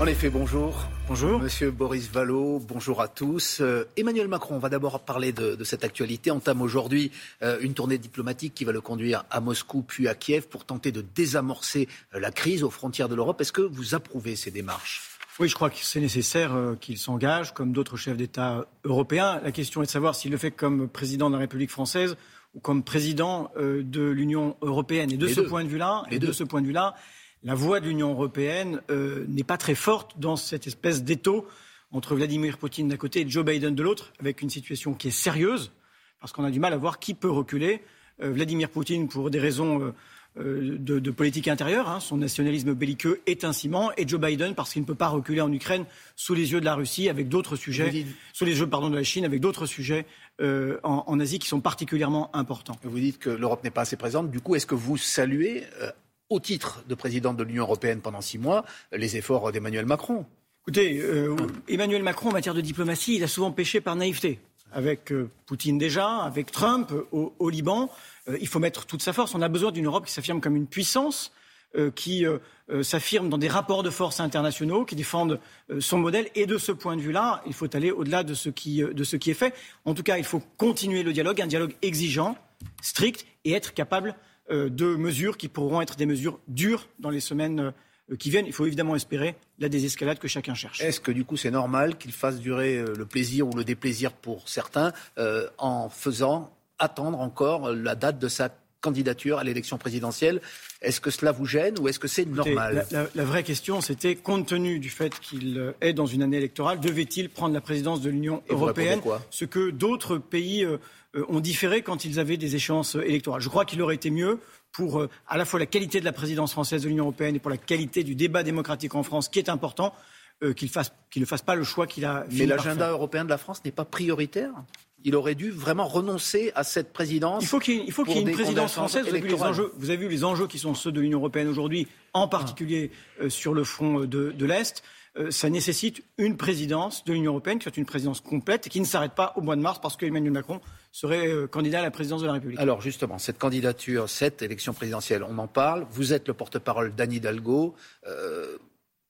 En effet, bonjour. Bonjour. Monsieur Boris Vallot, bonjour à tous. Euh, Emmanuel Macron, on va d'abord parler de, de, cette actualité, entame aujourd'hui euh, une tournée diplomatique qui va le conduire à Moscou puis à Kiev pour tenter de désamorcer euh, la crise aux frontières de l'Europe. Est-ce que vous approuvez ces démarches? Oui, je crois que c'est nécessaire qu'il s'engage, comme d'autres chefs d'État européens. La question est de savoir s'il le fait comme président de la République française ou comme président de l'Union européenne. Et de Les ce deux. point de vue-là, Les et de ce point de vue-là, la voix de l'Union européenne euh, n'est pas très forte dans cette espèce d'étau entre Vladimir Poutine d'un côté et Joe Biden de l'autre, avec une situation qui est sérieuse, parce qu'on a du mal à voir qui peut reculer. Euh, Vladimir Poutine, pour des raisons euh, de, de politique intérieure, hein, son nationalisme belliqueux est un ciment, et Joe Biden parce qu'il ne peut pas reculer en Ukraine sous les yeux de la Russie avec d'autres sujets, dites- sous les yeux pardon de la Chine avec d'autres sujets euh, en, en Asie qui sont particulièrement importants. Vous dites que l'Europe n'est pas assez présente. Du coup, est-ce que vous saluez, au titre de président de l'Union européenne pendant six mois, les efforts d'Emmanuel Macron Écoutez, euh, Emmanuel Macron, en matière de diplomatie, il a souvent péché par naïveté. Avec euh, Poutine déjà, avec Trump euh, au, Liban, il faut mettre toute sa force. On a besoin d'une Europe qui s'affirme comme une puissance, qui s'affirme dans des rapports de force internationaux, qui défendent son modèle. Et de ce point de vue-là, il faut aller au-delà de, ce qui, de ce qui est fait. En tout cas, il faut continuer le dialogue, un dialogue exigeant, strict, et être capable de mesures qui pourront être des mesures dures dans les semaines euh, qui viennent. Il faut évidemment espérer la désescalade que chacun cherche. Est-ce que du coup c'est normal qu'il fasse durer euh, le plaisir ou le déplaisir pour certains euh, en faisant attendre encore la date de sa candidature à l'élection présidentielle. Est-ce que cela vous gêne ou est-ce que c'est normal la, la- la vraie question, c'était, compte tenu du fait qu'il euh, est dans une année électorale, devait-il prendre la présidence de l'Union européenne quoi Ce que d'autres pays euh, euh, ont différé quand ils avaient des échéances électorales. Je crois qu'il aurait été mieux pour euh, à la fois la qualité de la présidence française de l'Union européenne et pour la qualité du débat démocratique en France, qui est important, euh, qu'il fasse, qu'il ne fasse pas le choix qu'il a Mais l'agenda européen de la France n'est pas prioritaire? Il aurait dû vraiment renoncer à cette présidence Il faut qu'il y ait, il faut qu'il y ait pour une présidence française. Vous avez, vu les enjeux, vous avez vu les enjeux qui sont ceux de l'Union européenne aujourd'hui, en particulier euh, sur le front de, de l'Est. Euh, ça nécessite une présidence de l'Union européenne qui soit une présidence complète et qui ne s'arrête pas au mois de mars parce que Emmanuel Macron serait euh, candidat à la présidence de la République. Alors justement, cette candidature, cette élection présidentielle, on en parle. Vous êtes le porte-parole d'Anne Hidalgo. Euh,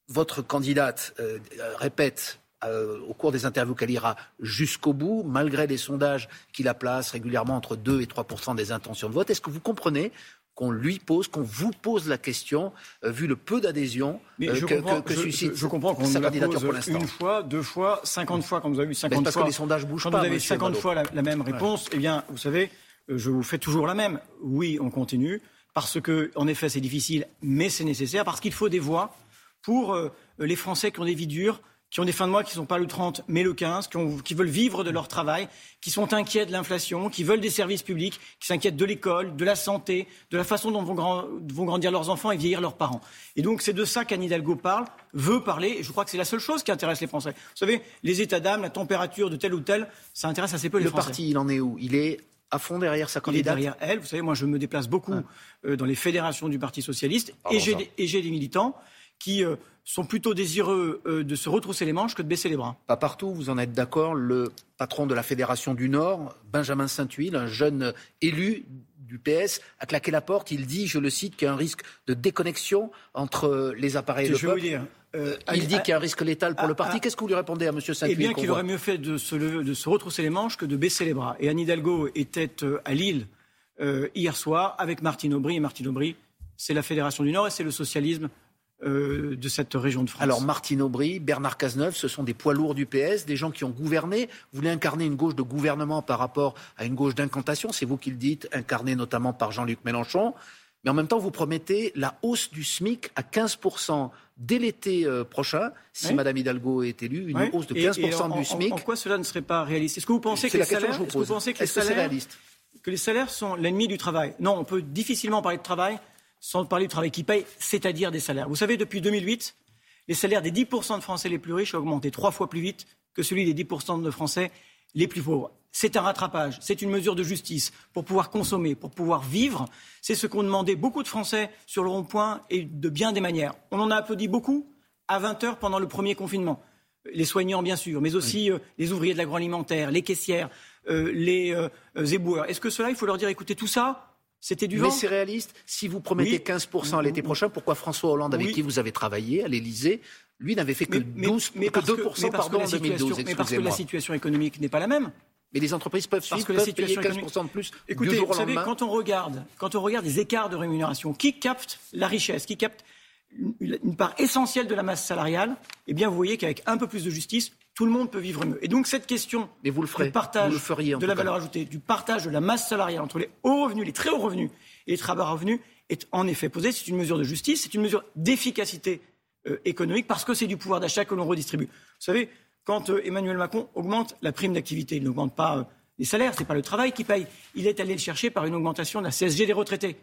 votre candidate euh, répète euh, au cours des interviews qu'elle ira jusqu'au bout, malgré des sondages qui la placent régulièrement entre 2 et 3 des intentions de vote. Est-ce que vous comprenez qu'on lui pose, qu'on vous pose la question, euh, vu le peu d'adhésion euh, que, que- que je- suscite je, je comprends qu'on nous la candidature pose pour l'instant une fois, deux fois, 50 fois, quand vous avez eu Mais 50 parce fois. que les sondages bougent Quand pas, vous avez monsieur 50 Vallot. fois la, la même réponse, eh bien, vous savez, euh, je vous fais toujours la même. Oui, on continue, parce que, en effet, c'est difficile, mais c'est nécessaire, parce qu'il faut des voix pour euh, les Français qui ont des vies dures, qui ont des fins de mois qui ne sont pas le 30, mais le 15, qui, ont- qui veulent vivre de leur travail, qui sont inquiets de l'inflation, qui veulent des services publics, qui s'inquiètent de l'école, de la santé, de la façon dont vont, grand- vont grandir leurs enfants et vieillir leurs parents. Et donc, c'est de ça qu'Anne Hidalgo parle, veut parler, et je crois que c'est la seule chose qui intéresse les Français. Vous savez, les états d'âme, la température de tel ou tel, ça intéresse assez peu les Le Français. parti, il en est où? Il est à fond derrière sa Il est candidate? derrière elle. Vous savez, moi, je me déplace beaucoup euh, dans les fédérations du Parti socialiste Pardon, et j'ai des militants qui euh, sont plutôt désireux euh, de se retrousser les manches que de baisser les bras. Pas partout, vous en êtes d'accord. Le patron de la Fédération du Nord, Benjamin Saint-Huil, un jeune élu du PS, a claqué la porte. Il dit, je le cite, qu'il y a un risque de déconnexion entre les appareils et je le vous peuple. dire. euh, Il dit qu'il y a un risque létal pour le parti. Qu'est-ce que vous lui répondez à M. Saint-Huil Eh bien, qu'il aurait mieux fait de se, lever- de se retrousser les manches que de baisser les bras. Et Anne Hidalgo était euh, à Lille euh, hier soir avec Martine Aubry. Et Martine Aubry, c'est la Fédération du Nord et c'est le socialisme euh, de cette région de France. Alors Martine Aubry, Bernard Cazeneuve, ce sont des poids lourds du PS, des gens qui ont gouverné. Vous voulez incarner une gauche de gouvernement par rapport à une gauche d'incantation, c'est vous qui le dites, incarnée notamment par Jean-Luc Mélenchon. Mais en même temps, vous promettez la hausse du SMIC à 15% dès l'été euh, prochain, si Oui. Madame Hidalgo est élue, une hausse de Et- 15% et en- du SMIC. En, quoi cela ne serait pas réaliste? Est-ce que vous pensez que les salaires, vous vous pensez les que les salaires sont l'ennemi du travail? Non, on peut difficilement parler de travail sans parler du travail qui paye, c'est-à-dire des salaires. Vous savez, depuis 2008, les salaires des 10% de Français les plus riches ont augmenté trois fois plus vite que celui des 10% de Français les plus pauvres. C'est un rattrapage, c'est une mesure de justice pour pouvoir consommer, pour pouvoir vivre. C'est ce qu'ont demandé beaucoup de Français sur le rond-point et de bien des manières. On en a applaudi beaucoup à 20 heures pendant le premier confinement. Les soignants, bien sûr, mais aussi euh, les ouvriers de l'agroalimentaire, les caissières, euh, les euh, éboueurs. Est-ce que cela, il faut leur dire, écoutez, tout ça, C'était du vent. Mais c'est réaliste. Si vous promettez 15% à l'été prochain, pourquoi François Hollande, avec qui vous avez travaillé à l'Élysée, lui n'avait fait que, 12, mais, 2% pardon, en 2012 Mais parce que la situation économique n'est pas la même. Mais les entreprises peuvent suivre, que la situation payer 15% de plus Écoutez, du jour vous savez, quand on regarde, quand on regarde les écarts de rémunération, qui capte la richesse, qui capte une part essentielle de la masse salariale, eh bien, vous voyez qu'avec un peu plus de justice, tout le monde peut vivre mieux. Et donc, cette question Mais vous le ferez. du partage vous le feriez, en de la cas. valeur ajoutée, du partage de la masse salariale entre les hauts revenus, les très hauts revenus et les très bas revenus est en effet posée. C'est une mesure de justice, c'est une mesure d'efficacité euh, économique parce que c'est du pouvoir d'achat que l'on redistribue. Vous savez, quand euh, Emmanuel Macron augmente la prime d'activité, il n'augmente pas euh, les salaires, ce n'est pas le travail qui paye. Il est allé le chercher par une augmentation de la CSG des retraités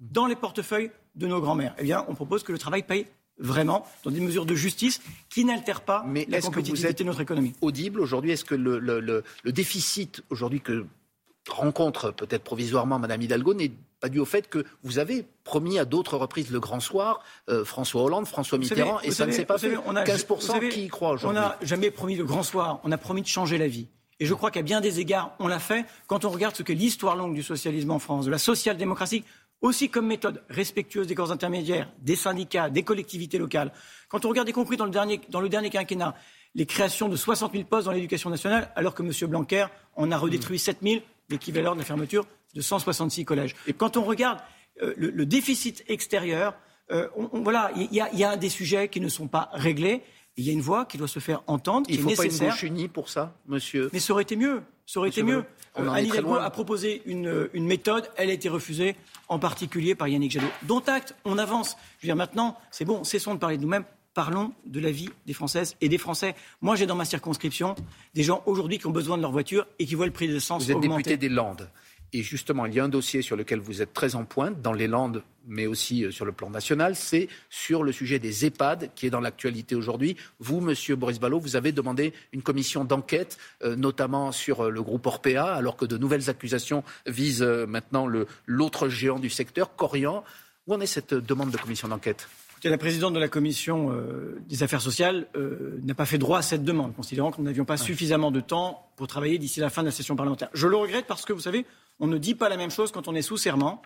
dans les portefeuilles de nos grands-mères. Eh bien, on propose que le travail paye vraiment dans des mesures de justice qui n'altèrent pas Mais la est-ce que vous compétitivité êtes de notre économie. audible aujourd'hui? Est-ce que le, le- le- le déficit aujourd'hui que rencontre peut-être provisoirement Madame Hidalgo n'est pas dû au fait que vous avez promis à d'autres reprises le grand soir, euh, François Hollande, François savez- Mitterrand, et ça ne s'est pas savez, fait. on a- 15% vous savez, qui y croit On aujourd'hui n'a jamais promis le grand soir, on a promis de changer la vie. Et je crois qu'à bien des égards, on l'a fait quand on regarde ce qu'est l'histoire longue du socialisme en France, de la social-démocratie, aussi comme méthode respectueuse des corps intermédiaires, des syndicats, des collectivités locales. Quand on regarde, y compris dans le dernier, dans le dernier quinquennat, les créations de 60 000 postes dans l'éducation nationale, alors que M. Blanquer en a redétruit 7 000, l'équivalent de la fermeture de 166 collèges. Et quand on regarde euh, le, le déficit extérieur, euh, on- on- voilà, il y, a- il y a des sujets qui ne sont pas réglés. Il y a une voix qui doit se faire entendre, Il ne faut pas une bouche unie pour ça, monsieur Mais ça aurait été mieux. Ça aurait été mieux. On Euh, très Hidalgo a proposé une, une méthode, elle a été refusée, en particulier par Yannick Jadot. Dont acte, on avance. Je veux dire, maintenant, c'est bon, cessons de parler de nous-mêmes. Parlons de la vie des Françaises et des Français. Moi, j'ai dans ma circonscription des gens aujourd'hui qui ont besoin de leur voiture et qui voient le prix de l'essence Vous êtes augmenter. député des Landes. Et justement, il y a un dossier sur lequel vous êtes très en pointe, dans les Landes, mais aussi euh, sur le plan national, c'est sur le sujet des EHPAD, qui est dans l'actualité aujourd'hui. Vous, monsieur Boris Ballot, vous avez demandé une commission d'enquête, euh, notamment sur euh, le groupe Orpea, alors que de nouvelles accusations visent euh, maintenant l'autre géant du secteur, Corian. Où en est cette demande de commission d'enquête? La présidente de la commission euh, des affaires sociales euh, n'a pas fait droit à cette demande, considérant que nous n'avions pas suffisamment de temps pour travailler d'ici la fin de la session parlementaire. Je le regrette parce que, vous savez, on ne dit pas la même chose quand on est sous serment,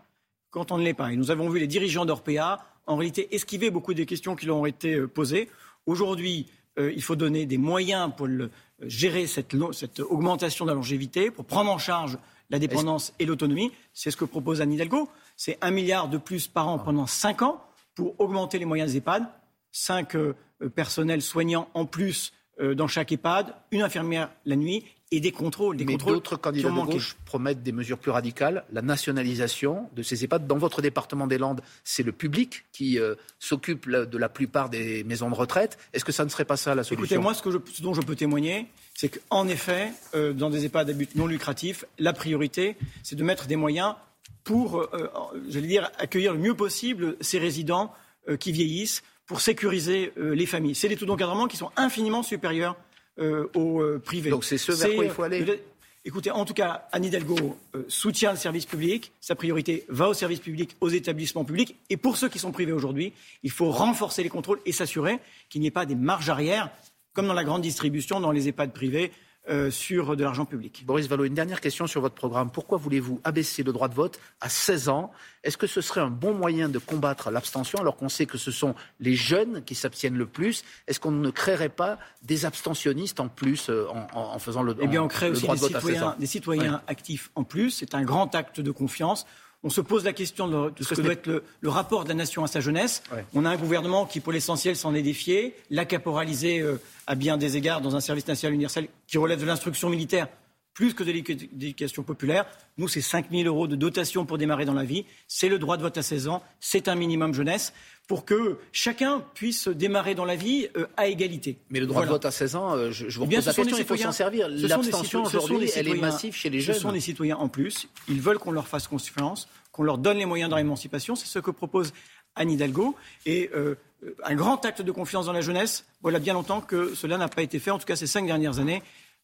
quand on ne l'est pas. Et nous avons vu les dirigeants d'Orpea, en réalité, esquiver beaucoup des questions qui leur ont été euh, posées. Aujourd'hui, euh, il faut donner des moyens pour le- gérer cette, augmentation de la longévité, pour prendre en charge la dépendance et l'autonomie. C'est ce que propose Anne Hidalgo. C'est un milliard de plus par an pendant cinq ans pour augmenter les moyens des EHPAD. Cinq euh, euh, personnels soignants en plus euh, dans chaque EHPAD, une infirmière la nuit et des contrôles. Des Mais contrôles d'autres candidats de gauche promettent des mesures plus radicales, la nationalisation de ces EHPAD. Dans votre département des Landes, c'est le public qui euh, s'occupe de la plupart des maisons de retraite. Est-ce que ça ne serait pas ça la solution? Écoutez, moi, ce, que je- ce dont je peux témoigner, c'est qu'en effet, euh, dans des EHPAD à but non lucratif, la priorité, c'est de mettre des moyens pour, euh, j'allais dire, accueillir le mieux possible ces résidents qui vieillissent, pour sécuriser les familles. C'est des taux d'encadrement qui sont infiniment supérieurs euh, aux euh, privés. Donc c'est ce vers quoi il faut aller euh, Écoutez, en tout cas, Anne Hidalgo soutient le service public. Sa priorité va au service public, aux établissements publics. Et pour ceux qui sont privés aujourd'hui, il faut renforcer les contrôles et s'assurer qu'il n'y ait pas des marges arrière, comme dans la grande distribution, dans les EHPAD privés, euh, sur de l'argent public. Boris Vallot, une dernière question sur votre programme. Pourquoi voulez-vous abaisser le droit de vote à 16 ans? Est-ce que ce serait un bon moyen de combattre l'abstention alors qu'on sait que ce sont les jeunes qui s'abstiennent le plus? Est-ce qu'on ne créerait pas des abstentionnistes en plus euh, en, faisant le, Eh bien, en- on crée aussi droit des de vote à 16 citoyens, ans des citoyens actifs en plus. C'est un grand acte de confiance. On se pose la question de, de ce que doit être le, le rapport de la nation à sa jeunesse. Ouais. On a un gouvernement qui, pour l'essentiel, s'en est défié, l'a caporalisé euh, à bien des égards dans un service national universel qui relève de l'instruction militaire plus que de l'édu- l'éducation populaire. Nous, c'est 5 000 euros de dotation pour démarrer dans la vie. C'est le droit de vote à 16 ans. C'est un minimum jeunesse pour que chacun puisse démarrer dans la vie euh, à égalité. Mais le droit Voilà. de vote à 16 ans, euh, je, je vous Eh bien, repose la question, il faut s'en servir. ce sont des L'abstention aujourd'hui, elle est massive chez les jeunes. Ce sont des citoyens en plus. Ils veulent qu'on leur fasse confiance, qu'on leur donne les moyens de leur émancipation. C'est ce que propose Anne Hidalgo. Et euh, un grand acte de confiance dans la jeunesse. Voilà bien longtemps que cela n'a pas été fait. En tout cas, ces cinq dernières années,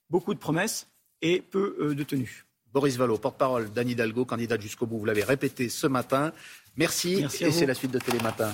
beaucoup de promesses et peu euh, de tenues. Boris Vallot, porte-parole d'Anne Hidalgo, candidate jusqu'au bout, vous l'avez répété ce matin. Merci, Merci et c'est la suite de Télématin.